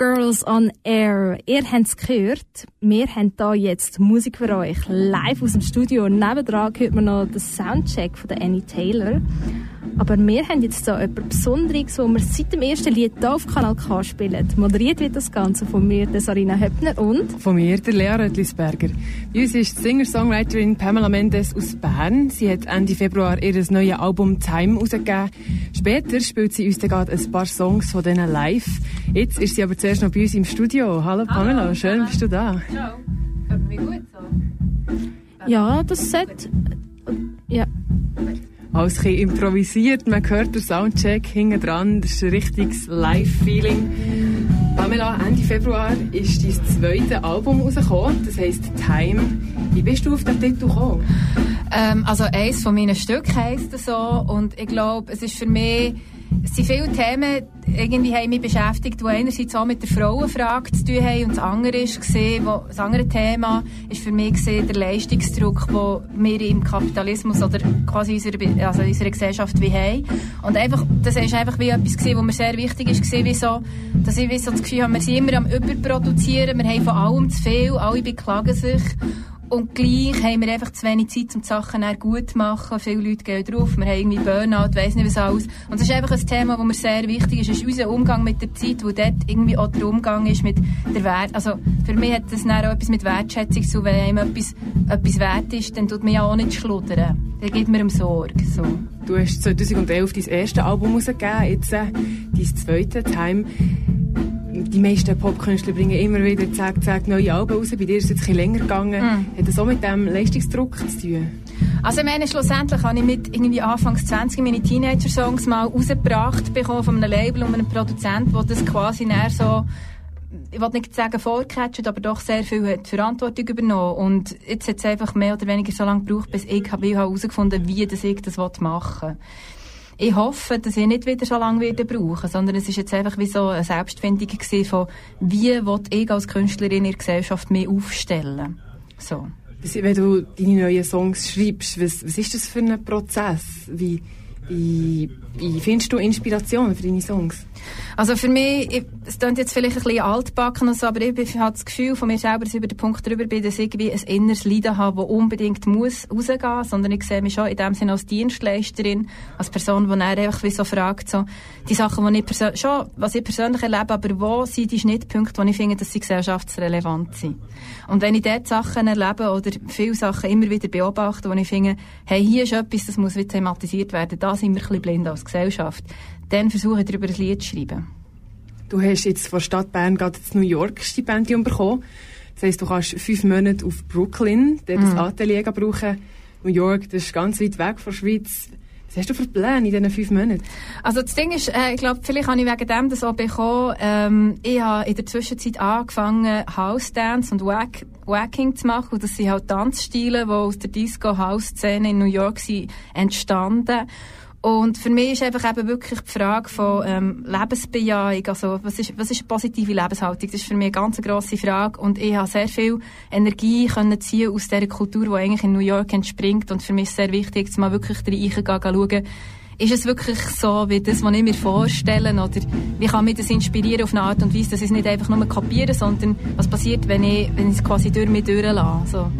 Girls on Air. Ihr habt es gehört. Wir haben hier jetzt Musik für euch live aus dem Studio. Nebendran hört man noch den Soundcheck von Annie Taylor. Aber wir haben jetzt so etwas Besonderes, wo wir seit dem ersten Lied hier auf Kanal K spielen. Moderiert wird das Ganze von mir, der Sarina Höppner und... Von mir, der Lea Röttlisberger. Bei uns ist die Singer-Songwriterin Pamela Mendes aus Bern. Sie hat Ende Februar ihr neues Album «Time» herausgegeben. Später spielt sie uns dann gerade ein paar Songs von denen live. Jetzt ist sie aber zuerst noch bei uns im Studio. Hallo Pamela, Hallo. schön bist du da. Ciao. Hört mich gut so? Ja, das Set... Ja alles ein improvisiert. Man hört den Soundcheck hinten dran. Das ist ein richtiges Live-Feeling. Pamela, Ende Februar ist dein zweites Album rausgekommen. Das heisst Time. Wie bist du auf den Titel gekommen? Ähm, also eins von meinen Stücken heisst es so. Und ich glaube, es ist für mich es sind viele Themen, irgendwie haben mich beschäftigt, die einerseits auch mit der Frauenfrage zu tun haben und das andere ist gesehen, wo, das andere Thema ist für mich gesehen, der Leistungsdruck, den wir im Kapitalismus oder quasi unserer, also unserer Gesellschaft wie haben. Und einfach, das ist einfach wie etwas gesehen, was mir sehr wichtig ist gesehen, wie dass ich wie so das Gefühl habe, wir sind immer am Überproduzieren, wir haben von allem zu viel, alle beklagen sich und gleich haben wir einfach zu wenig Zeit, um die Sachen gut zu machen. Viele Leute gehen drauf. Wir haben irgendwie Burnout, weiss nicht was alles. Und das ist einfach ein Thema, das mir sehr wichtig ist. Ist unser Umgang mit der Zeit, wo dort irgendwie auch der Umgang ist mit der Wert. Also, für mich hat das auch etwas mit Wertschätzung zu Wenn einem etwas, etwas wert ist, dann tut man ja auch nicht schludern. Dann gibt mir um Sorge, so. Du hast 2011 dein erstes Album rausgegeben, jetzt äh, dein zweites, Time die meisten Popkünstler bringen immer wieder zack, zack, neue Alben raus. Bei dir ist es jetzt ein bisschen länger gegangen. Mm. Hat das auch mit dem Leistungsdruck zu tun? Also ich meine, schlussendlich habe ich mit irgendwie Anfangs 20 meine Teenager-Songs mal rausgebracht bekommen von einem Label und einem Produzent, der das quasi näher so ich will nicht sagen vorgecatcht, aber doch sehr viel Verantwortung übernommen. Und jetzt hat es einfach mehr oder weniger so lange gebraucht, bis ich herausgefunden habe, wie das ich das machen will. Ich hoffe, dass ich nicht wieder so lange werde brauchen, sondern es ist jetzt einfach wie so eine Selbstfindung gewesen von, wie will ich als Künstlerin in der Gesellschaft mehr aufstellen. So. Wenn du deine neuen Songs schreibst, was, was ist das für ein Prozess? Wie, wie, wie findest du Inspiration für deine Songs? Also für mich, ich, es klingt jetzt vielleicht ein bisschen altbacken und so, aber ich habe das Gefühl von mir selber, dass ich über den Punkt drüber bin, dass ich irgendwie ein inneres Leiden habe, das unbedingt muss rausgehen, sondern ich sehe mich schon in dem Sinne als Dienstleisterin, als Person, die dann einfach wie so fragt, so, die Sachen, die ich schon, was ich persönlich erlebe, aber wo sind die Schnittpunkte, wo ich finde, dass sie gesellschaftsrelevant sind. Und wenn ich dort Sachen erlebe oder viele Sachen immer wieder beobachte, wo ich finde, hey, hier ist etwas, das muss wieder thematisiert werden, da sind wir ein bisschen blind als Gesellschaft, dann versuche ich darüber ein Lied zu schreiben. Du hast jetzt von Stadt Bern gerade das New York Stipendium bekommen. Das heisst, du kannst fünf Monate auf Brooklyn, dort mhm. das Atelier brauchen. New York, das ist ganz weit weg von der Schweiz. Was hast du für Pläne in diesen fünf Monaten? Also das Ding ist, äh, ich glaube, vielleicht habe ich wegen dem das auch bekommen. Ähm, ich habe in der Zwischenzeit angefangen, House Dance und Wack, Wacking zu machen. Und das sind halt Tanzstile, die aus der Disco-House-Szene in New York sind entstanden. Und für mich ist einfach eben wirklich die Frage von ähm, Lebensbejahung, also was ist, was ist eine positive Lebenshaltung? Das ist für mich eine ganz grosse Frage. Und ich habe sehr viel Energie können ziehen aus dieser Kultur, die eigentlich in New York entspringt. Und für mich ist es sehr wichtig, jetzt mal wirklich reingehen, schauen, ist es wirklich so, wie das, was ich mir vorstelle, oder wie kann mich das inspirieren auf eine Art und Weise, dass ich es nicht einfach nur kopiere, sondern was passiert, wenn ich, wenn ich es quasi durch mich durchlasse, so.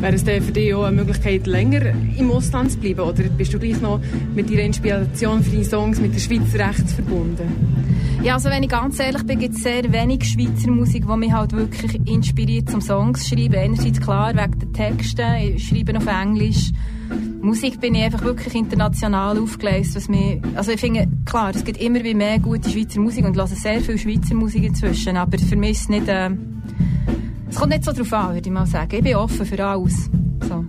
Wäre es denn für dich auch eine Möglichkeit, länger im Ausland zu bleiben? Oder bist du gleich noch mit deiner Inspiration für deine Songs mit der Schweiz rechts verbunden? Ja, also wenn ich ganz ehrlich bin, gibt es sehr wenig Schweizer Musik, die mich halt wirklich inspiriert zum Songs zu schreiben. Einerseits klar, wegen der Texte, ich schreibe auf Englisch. Musik bin ich einfach wirklich international aufgelesen, was mir, also ich finde, klar, es gibt immer wie mehr gute Schweizer Musik und ich höre sehr viel Schweizer Musik inzwischen, aber für mich ist es nicht, äh, es kommt nicht so drauf an, würde ich mal sagen. Ich bin offen für alles. So.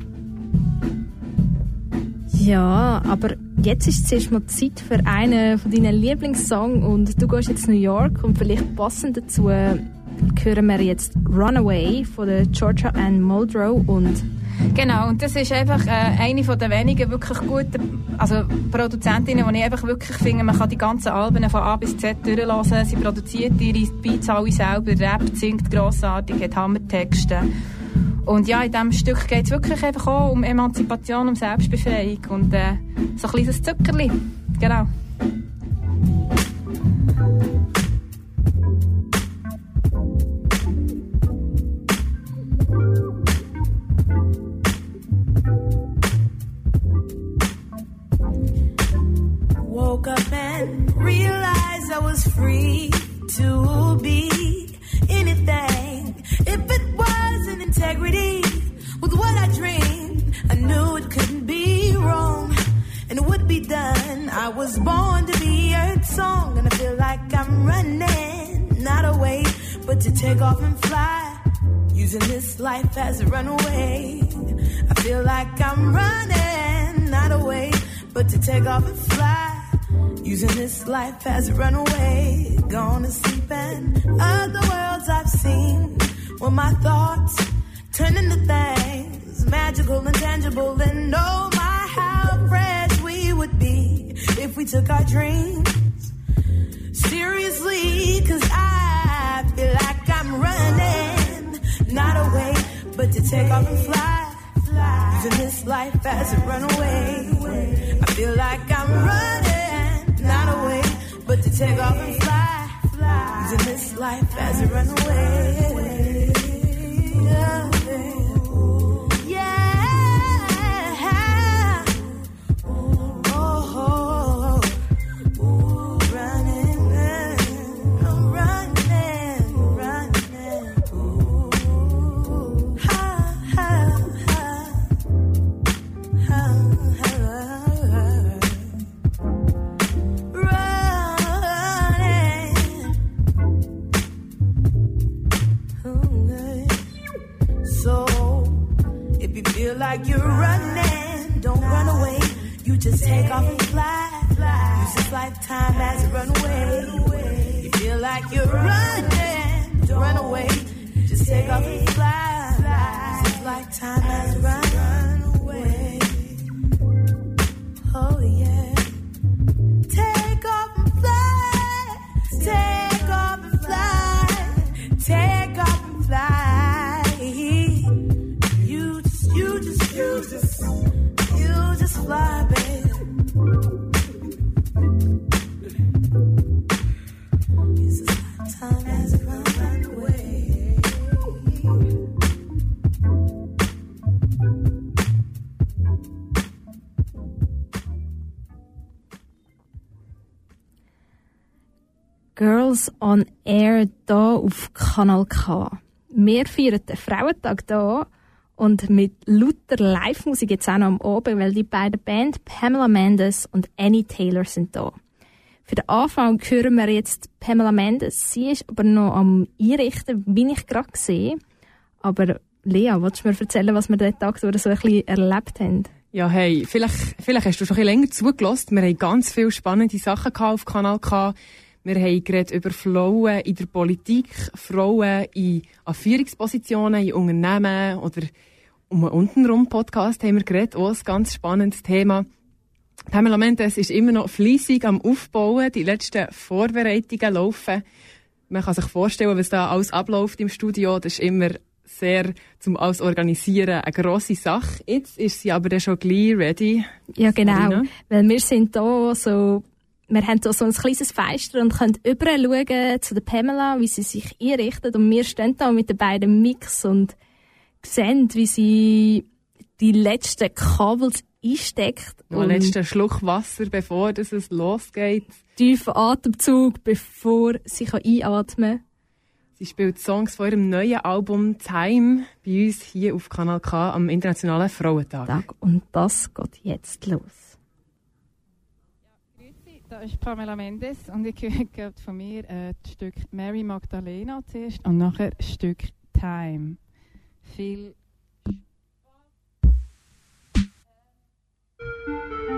Ja, aber jetzt ist zuerst mal Zeit für einen von deinen Lieblingssongs und du gehst jetzt New York und vielleicht passend dazu hören wir jetzt Runaway von der Georgia Ann Muldrow und Genau, und das ist einfach äh, eine von den wenigen wirklich guten also Produzentinnen, die ich einfach wirklich finde, man kann die ganzen Alben von A bis Z durchlassen. Sie produziert ihre Beats alle selber, rappt, singt grossartig, hat Hammertexte. Und ja, in diesem Stück geht es wirklich einfach auch um Emanzipation, um Selbstbefreiung und äh, so ein kleines Zuckerli. Genau. And realized I was free to be anything. If it wasn't integrity with what I dreamed, I knew it couldn't be wrong and it would be done. I was born to be Earth song, and I feel like I'm running, not away, but to take off and fly. Using this life as a runaway. I feel like I'm running, not away, but to take off and fly. Using this life as a runaway. Gone to sleep and other worlds I've seen. When my thoughts turn into things magical and tangible, and oh my, how fresh we would be if we took our dreams seriously. Cause I feel like I'm running, not away, but to take off and fly. Using this life as a runaway. I feel like I'm running, not away, but to take off and fly. fly. In this life as a runaway. Yeah. Like you're running, don't run away. You just take off and fly. Use this lifetime as a runaway. You feel like you're running, don't run away. Just take off and fly. Use this lifetime as a runaway. Girls on Air hier auf Kanal K. Wir feiern den Frauentag hier und mit lauter Live-Musik jetzt auch noch am Oben, weil die beiden Bands Pamela Mendes und Annie Taylor sind da. Für den Anfang hören wir jetzt Pamela Mendes. Sie ist aber noch am Einrichten, wie ich gerade sehe. Aber Lea, willst du mir erzählen, was wir den Tag so ein bisschen erlebt haben? Ja, hey, vielleicht, vielleicht hast du schon ein bisschen länger zugelassen. Wir haben ganz viele spannende Sachen gehabt auf Kanal K. Wir haben über Frauen in der Politik, Frauen in Führungspositionen, in Unternehmen oder um einen untenrum Podcast haben wir geredet. Auch ein ganz spannendes Thema. Pamela Mendes ist immer noch fleissig am Aufbauen. Die letzten Vorbereitungen laufen. Man kann sich vorstellen, was da alles abläuft im Studio. Das ist immer sehr zum alles organisieren eine grosse Sache. Jetzt ist sie aber dann schon gleich ready. Ja, genau. Sarina? Weil wir sind da so, wir haben hier so ein kleines Fenster und können überall schauen zu der Pamela, wie sie sich einrichtet. Und wir stehen da mit den beiden Mix und sehen, wie sie die letzten Kabels einsteckt. Noch einen letzten Schluck Wasser, bevor es losgeht. tiefen Atemzug, bevor sie kann einatmen kann. Sie spielt Songs von ihrem neuen Album Time bei uns hier auf Kanal K am Internationalen Frauentag. Tag. Und das geht jetzt los. Da ist Pamela Mendes und ich höre von mir äh, das Stück Mary Magdalena zuerst und nachher das Stück Time. Viel Mary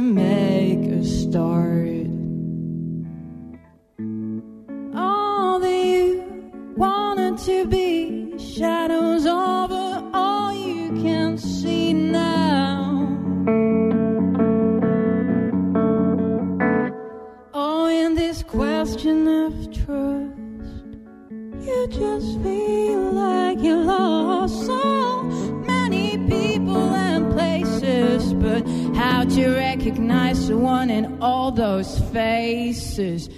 make a start. all those faces.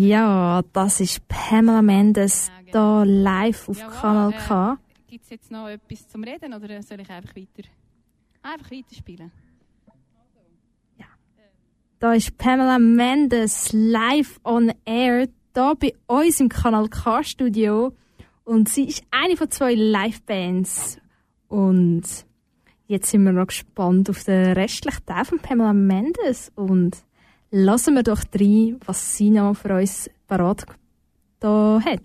Ja, das ist Pamela Mendes hier genau. live auf Kanal K. Äh, Gibt es jetzt noch etwas zum Reden oder soll ich einfach weiter? Ah, einfach weiterspielen. Ja. Da ist Pamela Mendes live on air, hier bei uns im Kanal K Studio. Und sie ist eine von zwei Live-Bands. Und jetzt sind wir noch gespannt auf den restlichen Teil von Pamela Mendes. Und lassen wir doch rein, was Sina für uns parat da hat.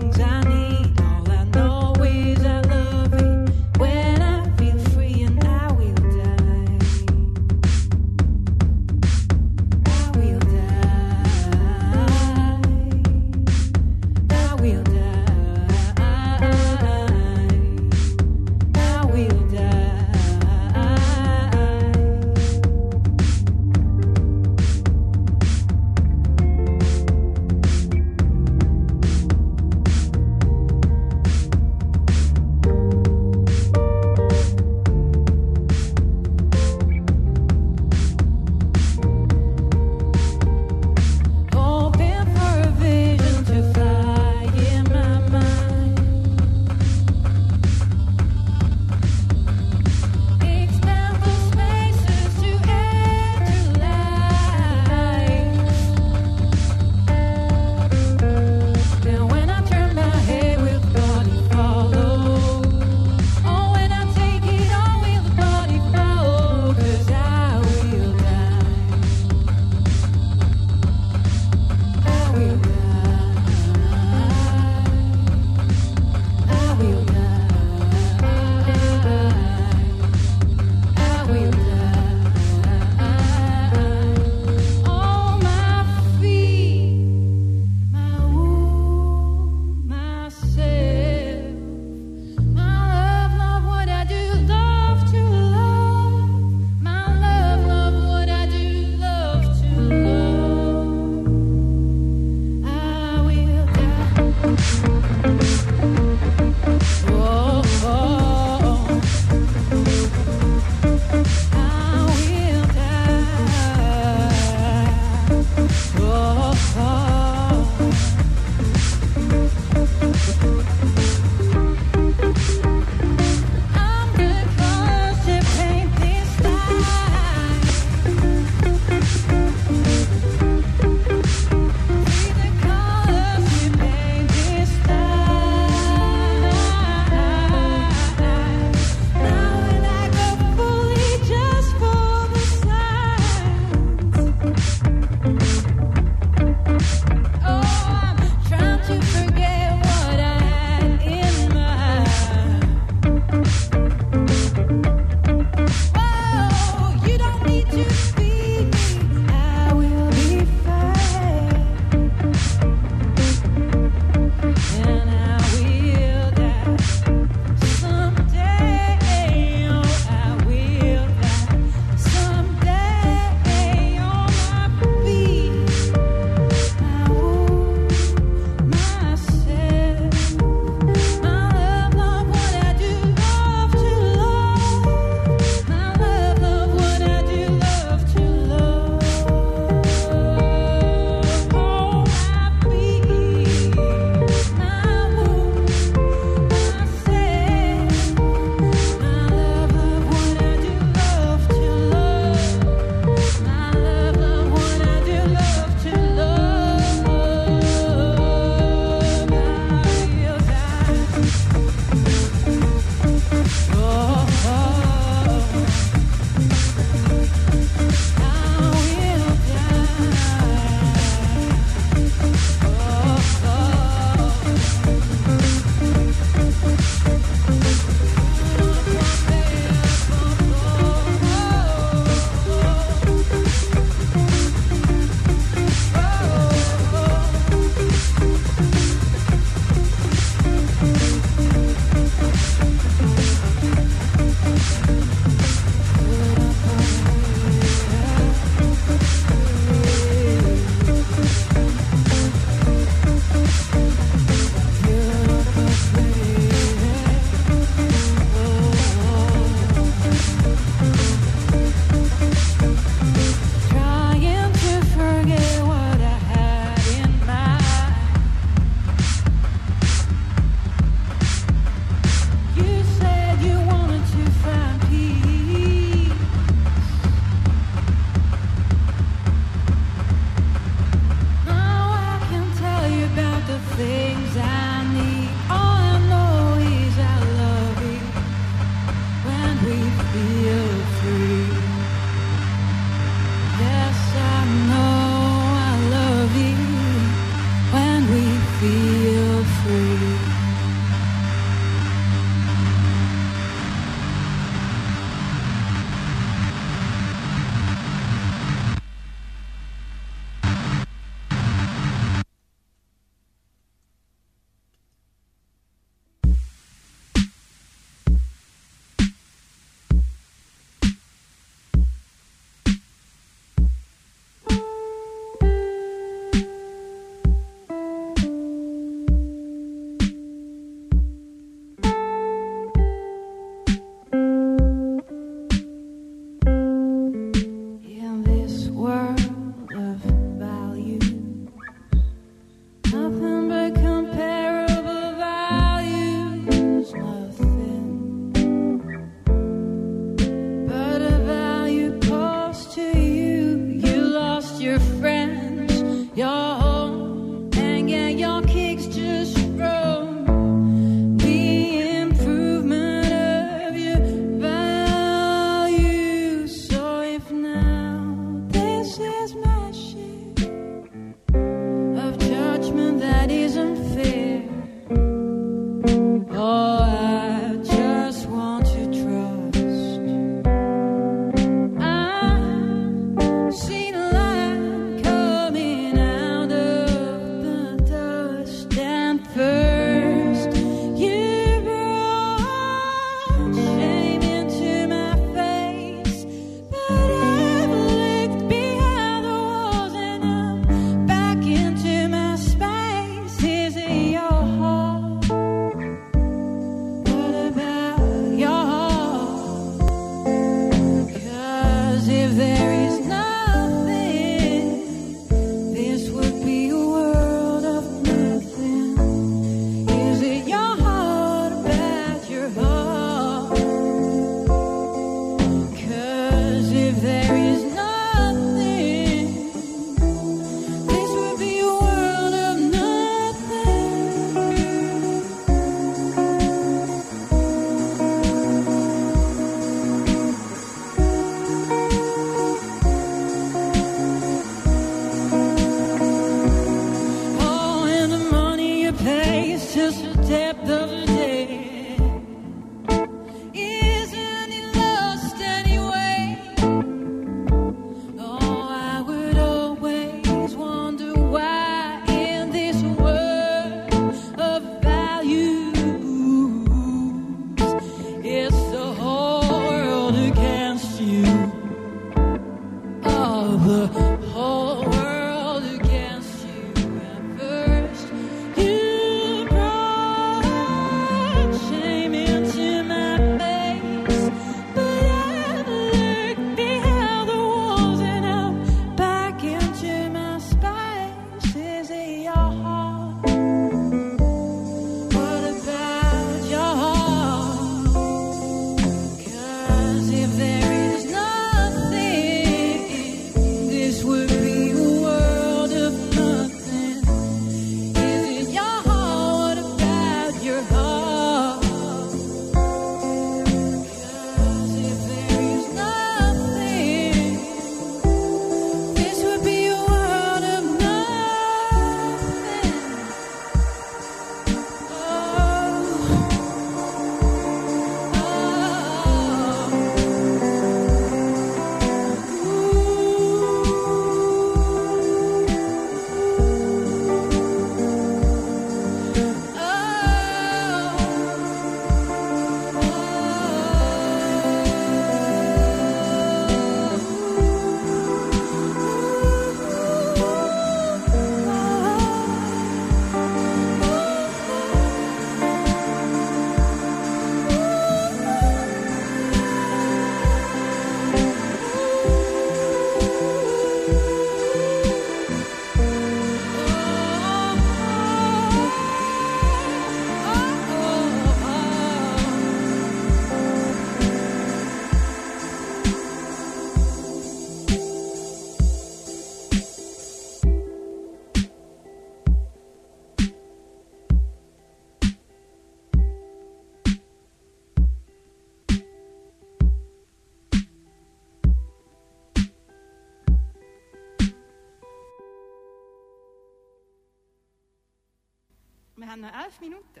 haben noch elf Minuten.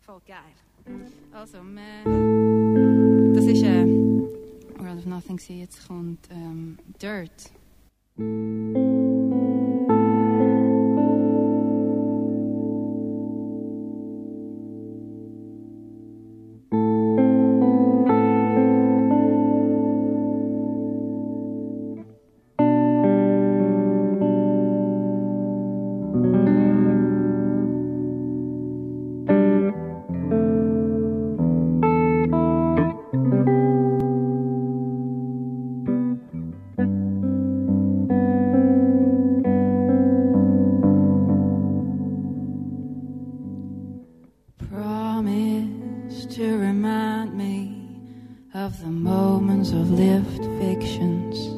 Voll geil. Also, me. das ist äh, World of Nothing. Jetzt kommt ähm, Dirt. to remind me of the moments of lived fictions.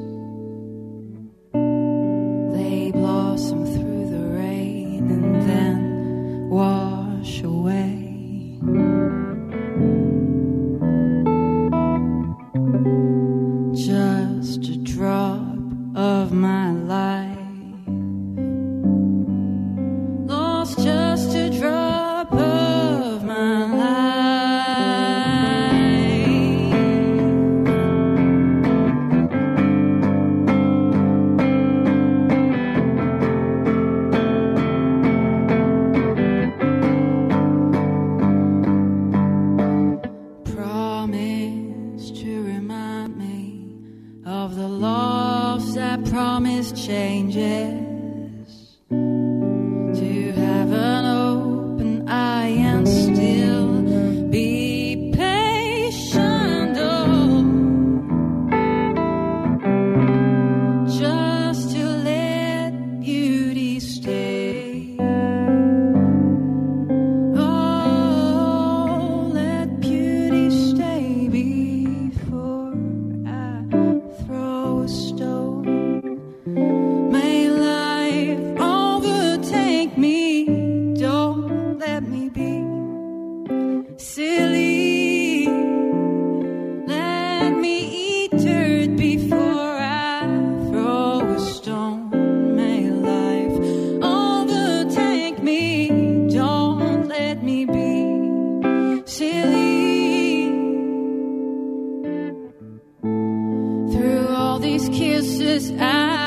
kisses I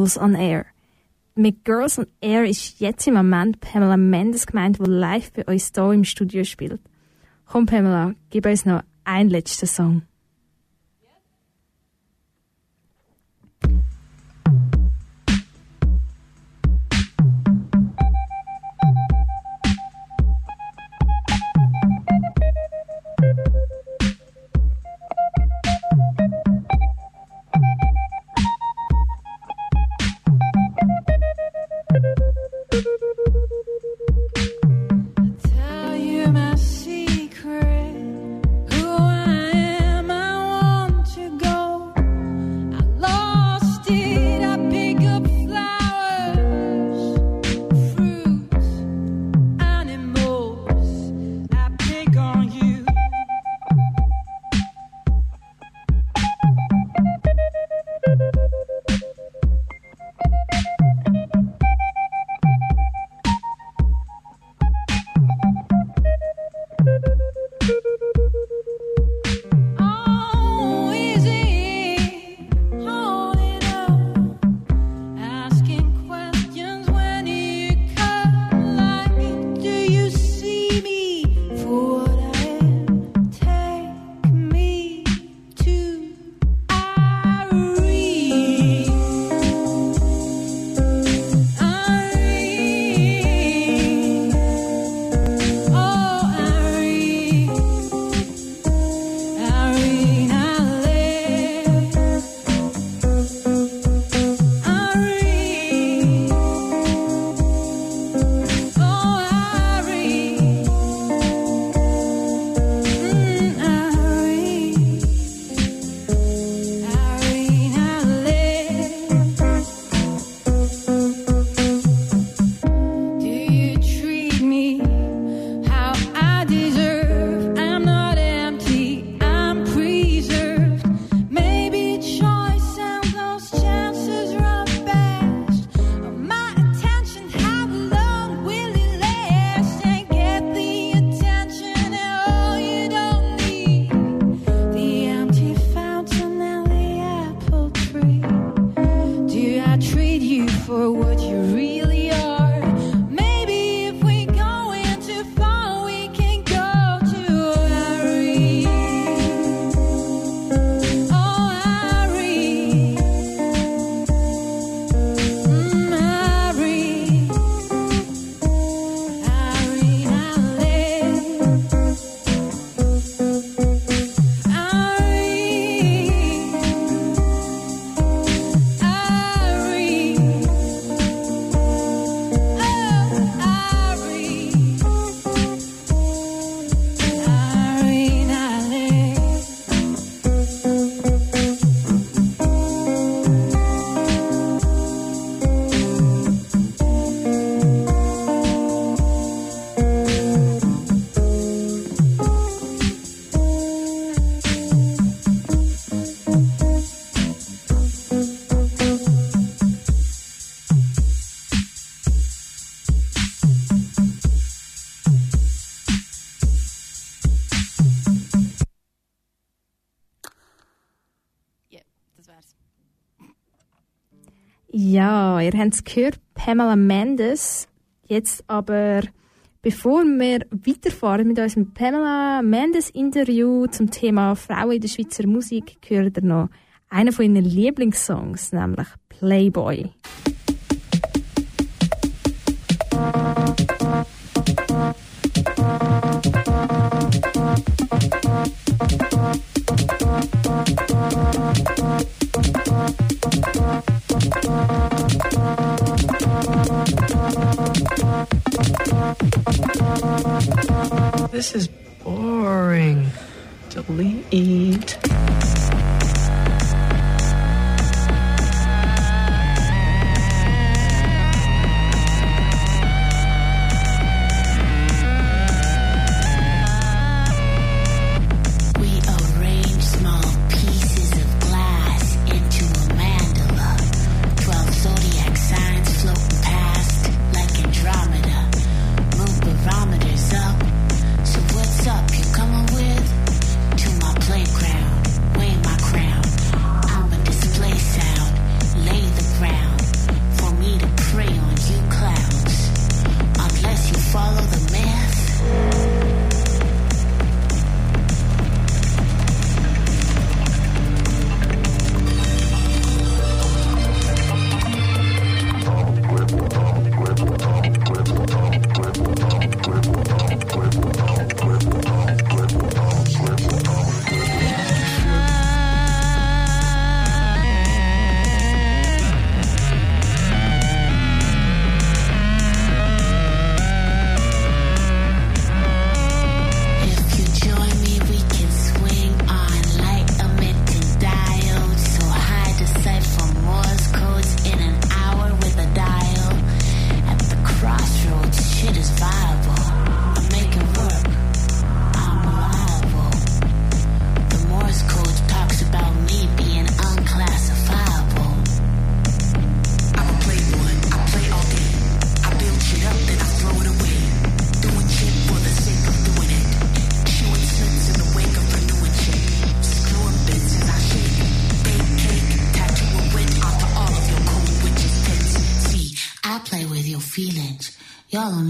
Girls on Air. Mit Girls on Air ist jetzt im Moment Pamela Mendes gemeint, die live bei uns hier im Studio spielt. Komm Pamela, gib uns noch einen letzten Song. haben es gehört, Pamela Mendes. Jetzt aber, bevor wir weiterfahren mit unserem Pamela Mendes Interview zum Thema Frauen in der Schweizer Musik, gehört ihr noch einen von ihren Lieblingssongs, nämlich Playboy. This is boring. Delete.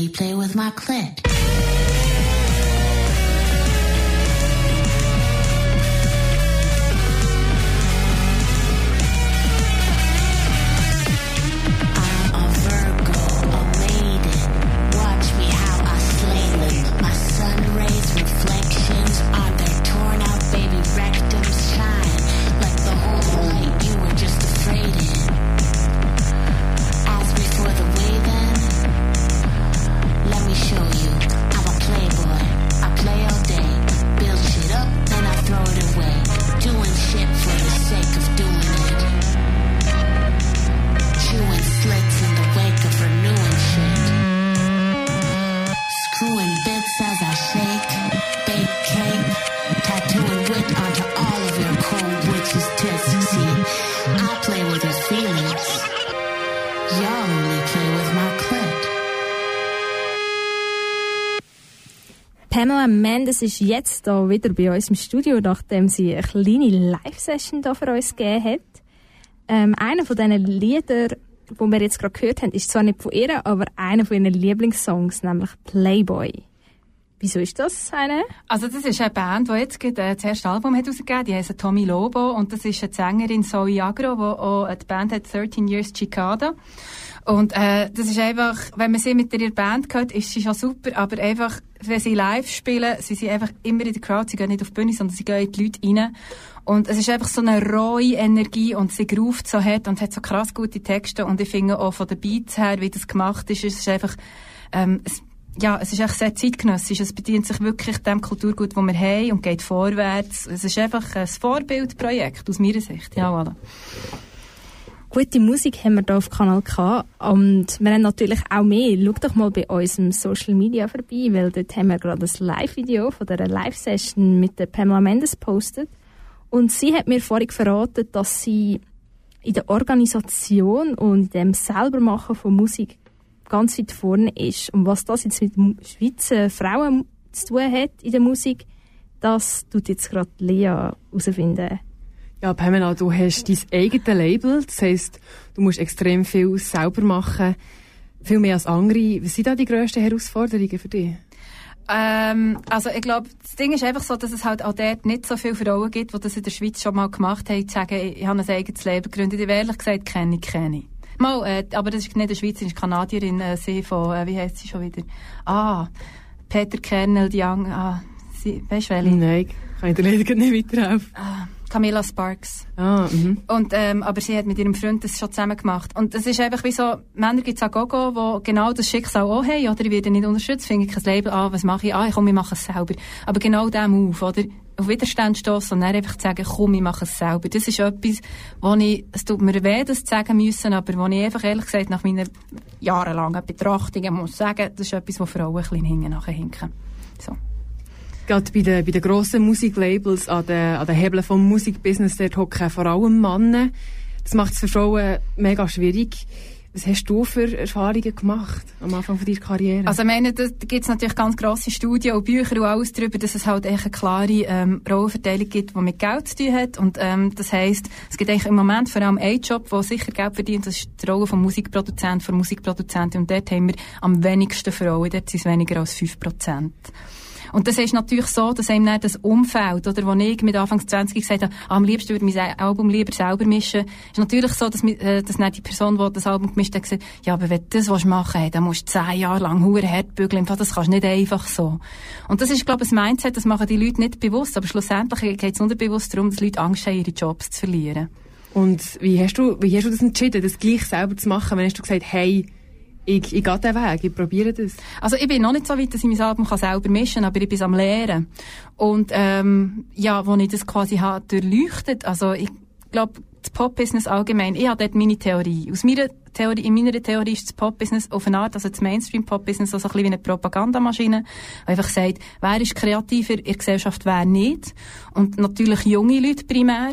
me play with my clit. Mendes ist jetzt da wieder bei uns im Studio, nachdem sie eine kleine Live-Session da für uns gegeben hat. Ähm, einer von diesen Liedern, die wir jetzt gerade gehört haben, ist zwar nicht von ihr, aber einer von ihren Lieblingssongs, nämlich Playboy. Wieso ist das eine? Also das ist eine Band, die jetzt gerade, äh, das erste Album hat rausgegeben Die heißt Tommy Lobo und das ist eine Sängerin Zoe Agro, die auch äh, die Band hat 13 Years Cicada. Und äh, das ist einfach, wenn man sie mit ihrer Band hört, ist sie schon super, aber einfach, wenn sie live spielen, sie sind einfach immer in der Crowd, sie gehen nicht auf die Bühne, sondern sie gehen in die Leute rein. Und es ist einfach so eine rohe Energie und sie ruft so hat und hat so krass gute Texte und ich finde auch von den Beats her, wie das gemacht ist, es ist einfach, ähm, es, ja, es ist echt sehr zeitgenössisch. Es bedient sich wirklich dem Kulturgut, das wir haben und geht vorwärts. Es ist einfach ein Vorbildprojekt aus meiner Sicht. Ja, voilà. Gute Musik haben wir hier auf Kanal K und wir haben natürlich auch mehr. Schau doch mal bei unserem Social Media vorbei, weil dort haben wir gerade ein Live-Video von dieser Live-Session mit der Pamela Mendes postet. Und sie hat mir vorhin verraten, dass sie in der Organisation und dem Selbermachen von Musik ganz weit vorne ist. Und was das jetzt mit Schweizer Frauen zu tun hat in der Musik, das tut jetzt gerade Lea herausfinden. Ja, Pamela, du hast dein eigenes Label. Das heisst, du musst extrem viel selber machen. Viel mehr als andere. Was sind da die grössten Herausforderungen für dich? Ähm, also ich glaube, das Ding ist einfach so, dass es halt auch dort nicht so viele Frauen gibt, die das in der Schweiz schon mal gemacht haben, zu sagen, ich habe ein eigenes Leben gegründet. Ich ehrlich gesagt, kenne ich keine. Mal, äh, aber das ist nicht eine Schweizerin, das ist Kanadierin, äh, sie von, äh, wie heißt sie schon wieder? Ah, Peter Kernel, die Young, ah, sie, weißt du welche? Nein, kann ich dir leider nicht weiterhelfen. Ah, Camilla Sparks. Ah, mhm. Und, ähm, aber sie hat mit ihrem Freund das schon zusammen gemacht. Und das ist einfach wie so, Männer gibt's auch Gogo, die genau das Schicksal auch haben, oder? Ich werde nicht unterstützt, finde ich kein Label, ah, was mache ich? Ah, ich komm, ich mache es selber. Aber genau der Move, oder? Auf Widerstand stoßen und dann einfach zu sagen, komm, ich mache es selber. Das ist etwas, wo ich, es tut mir weh, das zu sagen müssen, aber wo ich einfach ehrlich gesagt nach meinen jahrelangen Betrachtungen muss sagen, das ist etwas, wo Frauen ein bisschen hinten hinken. So. Gerade bei den, bei den grossen Musiklabels, an den, an den Hebeln vom Musikbusiness, dort hocken vor allem Männer. Das macht es für Frauen mega schwierig. Was hast du für Erfahrungen gemacht am Anfang von deiner Karriere? Also ich meine, da gibt es natürlich ganz grosse Studien und Bücher und alles darüber, dass es halt echt eine klare ähm, Rollenverteilung gibt, die mit Geld zu tun hat. Und ähm, das heisst, es gibt eigentlich im Moment vor allem einen Job, der sicher Geld verdient, das ist die Rolle vom Musikproduzent, von Musikproduzentin. Und dort haben wir am wenigsten Frauen, dort sind es weniger als 5 Prozent. Und das ist natürlich so, dass einem dann das Umfeld, oder, wo ich mit Anfang 20 gesagt habe, ah, am liebsten würde ich mein Album lieber selber mischen, ist natürlich so, dass, äh, dass dann die Person, die das Album gemischt hat, gesagt ja, aber wenn du das machen willst, dann musst du zehn Jahre lang hure hart bügeln, das kannst du nicht einfach so. Und das ist, glaube ich, ein Mindset, das machen die Leute nicht bewusst, aber schlussendlich geht es unterbewusst darum, dass Leute Angst haben, ihre Jobs zu verlieren. Und wie hast du, wie hast du das entschieden, das gleich selber zu machen? Wenn hast du gesagt, hey, ich, ich gehe den Weg, ich probiere das? Also ich bin noch nicht so weit, dass ich mein Album kann selber mischen kann, aber ich bin am Lehren. Und ähm, ja, wo ich das quasi habe durchleuchtet, also ich glaube, das Pop-Business allgemein, ich habe dort meine Theorie. Aus meiner Theorie, in meiner Theorie ist das Pop-Business auf eine Art, also das Mainstream-Pop-Business, also ein bisschen wie eine Propagandamaschine, einfach sagt, wer ist kreativer in der Gesellschaft, wer nicht. Und natürlich junge Leute primär.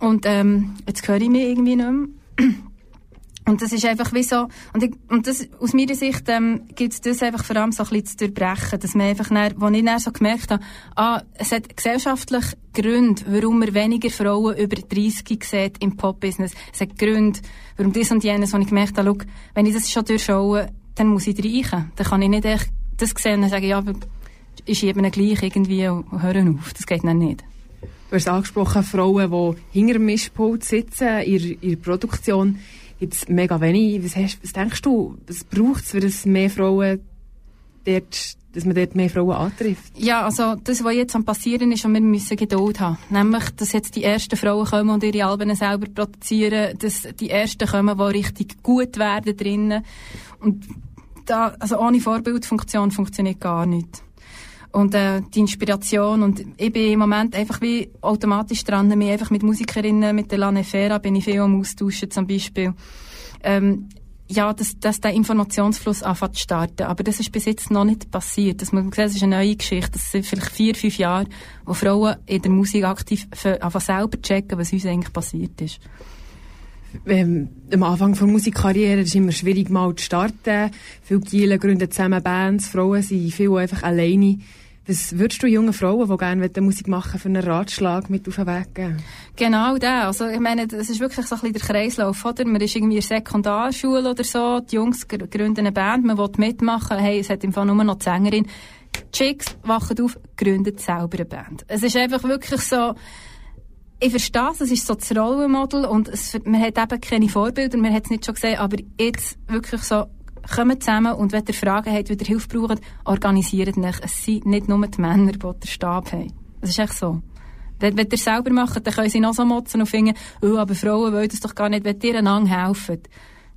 Und ähm, jetzt höre ich mich irgendwie nicht mehr. Und das ist einfach wie so, und, ich, und das, aus meiner Sicht ähm, gibt es das einfach vor allem so ein bisschen zu durchbrechen, dass man einfach, dann, wo ich dann so gemerkt habe, ah, es hat gesellschaftlich Gründe, warum man weniger Frauen über 30 sieht im Pop-Business. Es hat Gründe, warum das und jenes, wo ich gemerkt habe, schau, wenn ich das schon durchschaue, dann muss ich reichen. Dann kann ich nicht echt das sehen und sagen, ja, ist eben gleich irgendwie und hören auf. Das geht dann nicht. Du hast angesprochen, Frauen, die hinter dem Mischpult sitzen, in ihrer Produktion, gibt es mega wenig. Was, hast, was denkst du, was braucht es, für mehr Frauen dort, dass man dort mehr Frauen antrifft? Ja, also das, was jetzt am passieren ist, und wir müssen Geduld haben. Nämlich, dass jetzt die ersten Frauen kommen und ihre Alben selber produzieren, dass die ersten kommen, die richtig gut werden drinnen. Und da, also ohne Vorbildfunktion funktioniert gar nicht. Und äh, die Inspiration und ich bin im Moment einfach wie automatisch dran, mich einfach mit Musikerinnen, mit der Lane Fera bin ich viel am Austauschen zum Beispiel. Ähm, ja, dass, dass der Informationsfluss anfängt zu starten. Aber das ist bis jetzt noch nicht passiert. Das muss man ist eine neue Geschichte. Das sind vielleicht vier, fünf Jahre, wo Frauen in der Musik aktiv einfach selber checken, was uns eigentlich passiert ist. Ähm, am Anfang der Musikkarriere ist es immer schwierig, mal zu starten. Viele Gielen gründen zusammen Bands, Frauen sind viel einfach alleine. Was würdest du jungen Frauen, die gerne Musik machen für einen Ratschlag mit auf den Weg geben? Genau das. Also, ich meine, das ist wirklich so ein bisschen der Kreislauf, oder? Man ist irgendwie in der Sekundarschule oder so, die Jungs gr- gründen eine Band, man will mitmachen, hey, es hat im Fall nur noch die Sängerin. Die Chicks wachen auf, gründen selber eine Band. Es ist einfach wirklich so, ich verstehe es, es ist so das Rollenmodel und es, man hat eben keine Vorbilder, man hat es nicht schon gesehen, aber jetzt wirklich so, kommt zusammen und wenn ihr Fragen habt, wenn ihr Hilfe braucht, organisiert euch. Es sind nicht nur die Männer, die den Stab haben. Das ist echt so. Wenn, wenn ihr es selber macht, dann können sie noch so motzen und finden, oh, aber Frauen wollen das doch gar nicht. Wenn ihr einander helfen,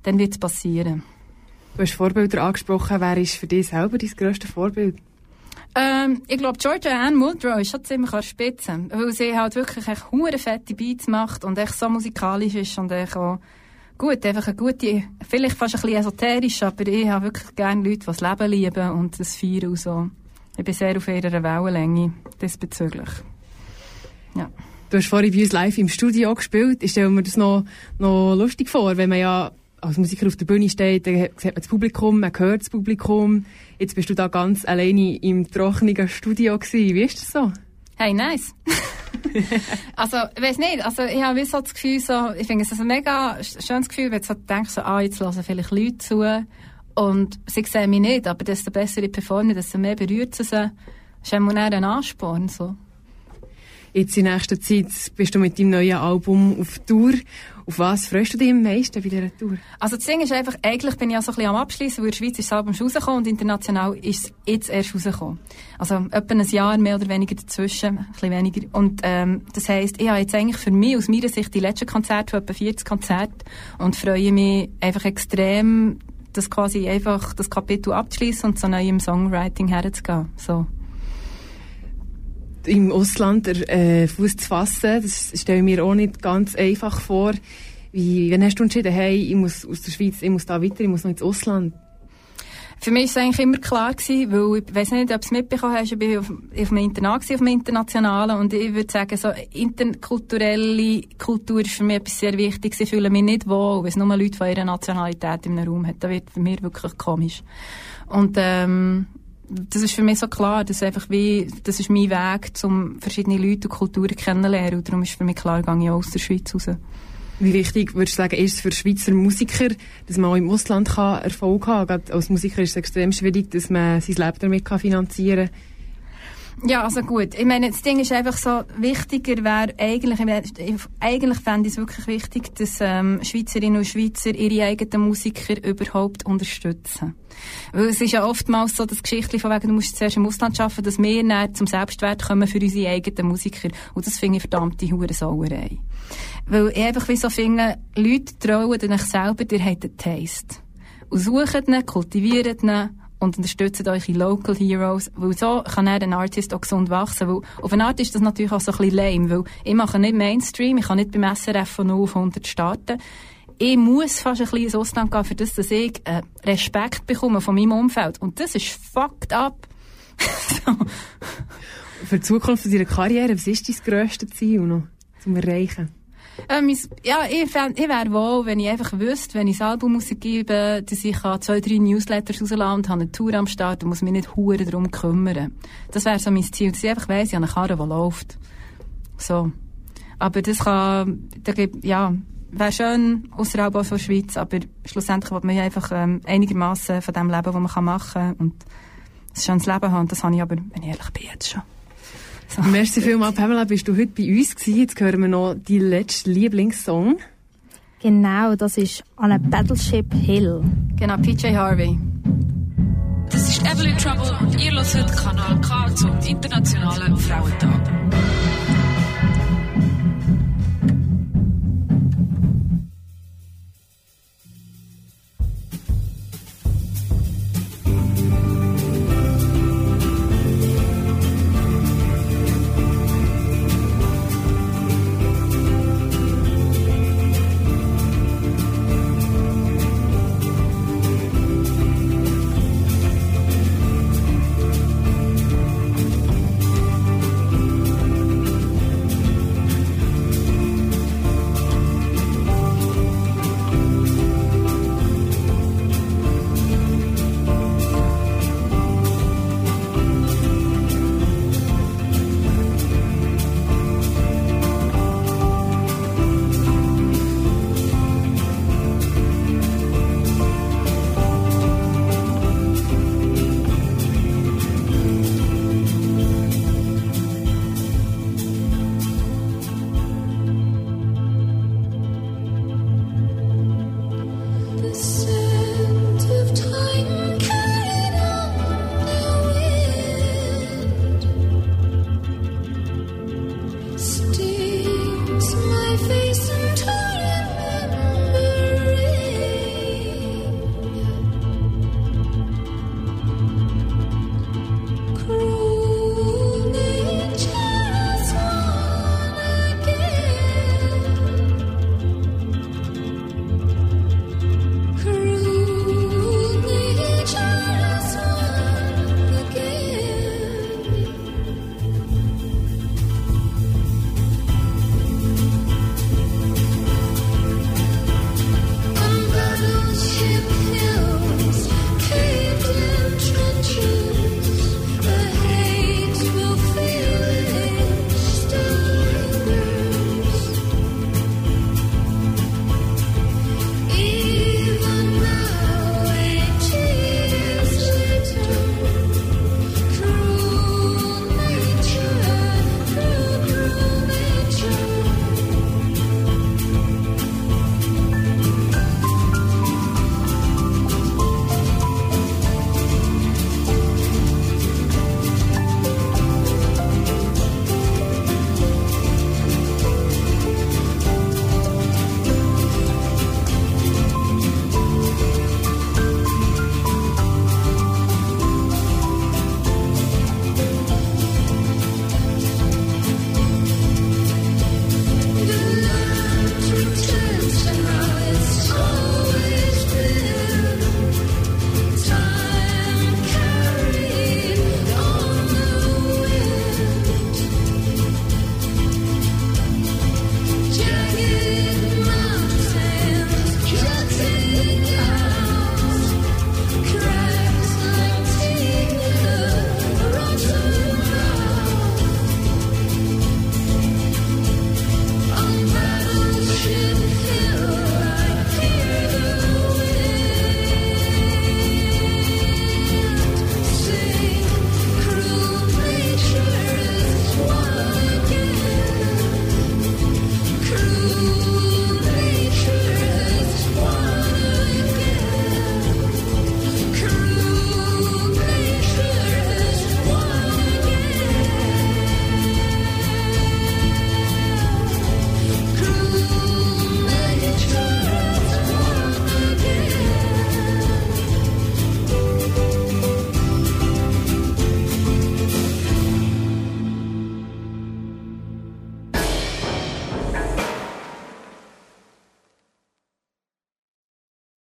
dann wird es passieren. Du hast Vorbilder angesprochen. Wer ist für dich selber dein grösstes Vorbild? Ähm, ich glaube, Georgia Ann Muldrow ist schon ziemlich an der Spitze. Weil sie halt wirklich echt fette Beats macht und echt so musikalisch ist und echt auch gut, einfach eine gute, vielleicht fast ein bisschen esoterisch, aber ich habe wirklich gerne Leute, die das Leben lieben und das feiern und so. Ich bin sehr auf ihrer Wellenlänge diesbezüglich. Ja. Du hast vorhin bei uns live im Studio gespielt. Ich stelle mir das noch, noch lustig vor, wenn man ja als Musiker auf der Bühne steht, dann sieht man das Publikum, man hört das Publikum. Jetzt bist du da ganz alleine im trockenen Studio gewesen. Wie ist das so? Hey, nice. also, ich weiß nicht, also ich habe so das Gefühl, so, ich finde es ein mega sch- schönes Gefühl, wenn du so denkst, so, ah, jetzt hören vielleicht Leute zu und sie sehen mich nicht, aber desto besser ich performe, desto mehr berührt sie sie. Das ist ein Ansporn, so. Jetzt in nächster Zeit bist du mit deinem neuen Album auf Tour. Auf was freust du dich am meisten bei dieser Tour? Also das Ding ist einfach, eigentlich bin ich ja so ein bisschen am Abschließen, weil in der Schweiz ist das Album schon rausgekommen und international ist es jetzt erst rausgekommen. Also etwa ein Jahr mehr oder weniger dazwischen, ein bisschen weniger. Und ähm, das heisst, ich habe jetzt eigentlich für mich aus meiner Sicht die letzten Konzerte, von etwa 40 Konzerte und freue mich einfach extrem, das quasi einfach das Kapitel abzuschließen und zu neuem Songwriting herzugehen. So. Im Ausland der äh, Fuß zu fassen, das stelle ich mir auch nicht ganz einfach vor. Wie, wann hast du entschieden, hey, ich muss aus der Schweiz, ich muss da weiter, ich muss noch ins Ausland? Für mich war es eigentlich immer klar, gewesen, weil ich weiß nicht, ob du es mitbekommen hast, ich war auf, auf einem Internat, gewesen, auf einem internationalen, und ich würde sagen, so interkulturelle Kultur ist für mich etwas sehr Wichtiges. Ich fühle mich nicht wohl, wenn es nur Leute von ihrer Nationalität einem Raum hat. Das wird für mich wirklich komisch. Und ähm, das ist für mich so klar, dass einfach wie, das ist mein Weg, um verschiedene Leute und Kulturen kennenzulernen. Und darum ist für mich klar, ich gehe auch aus der Schweiz raus. Wie wichtig würdest du sagen, ist es für Schweizer Musiker, dass man auch im Ausland Erfolg haben kann? Gerade als Musiker ist es extrem schwierig, dass man sein Leben damit finanzieren kann. Ja, also gut. Ich meine, das Ding ist einfach so, wichtiger wäre eigentlich, eigentlich fände ich es wirklich wichtig, dass ähm, Schweizerinnen und Schweizer ihre eigenen Musiker überhaupt unterstützen. Weil es ist ja oftmals so, das Geschichtli von wegen, du musst zuerst im Ausland arbeiten, dass wir dann zum Selbstwert kommen für unsere eigenen Musiker. Und das finde ich verdammte Hurensauerei. Weil ich einfach wie so finde, Leute trauen euch selber, ihr habt einen Taste. Und sucht ihn, kultiviert ihn und unterstützt eure Local Heroes, weil so kann er ein Artist auch gesund wachsen, weil auf eine Art ist das natürlich auch so ein bisschen lame, weil ich mache nicht Mainstream, ich kann nicht beim SRF von 0 auf 100 starten. Ich muss fast ein bisschen ins Ausland gehen, für das, dass ich äh, Respekt bekomme von meinem Umfeld. Und das ist fucked up. so. Für die Zukunft deiner Karriere, was ist dein grösstes Ziel noch zum Erreichen? Ähm, ja, ich, fänd- ich wäre wohl, wenn ich einfach wüsste, wenn ich das Album rausgebe, dass ich zwei, drei Newsletters rauslassen und habe eine Tour am Start und muss mich nicht hure darum kümmern. Das wäre so mein Ziel, dass ich einfach weiss, ich habe eine Karre, die läuft. So. Aber das kann, da gibt, ja, wäre schön, außerhalb auch von der Schweiz, aber schlussendlich will man einfach ähm, einigermaßen von dem leben, was man machen kann und ein schönes Leben haben. Das habe ich aber, wenn ich ehrlich bin, jetzt schon. So. Merci vielmals, Pamela, bist du heute bei uns gewesen. Jetzt hören wir noch deinen letzten Lieblingssong. Genau, das ist On a Battleship Hill. Genau, PJ Harvey. Das ist Evelyn Trouble und ihr hört Kanal K zum Internationalen Frauentag.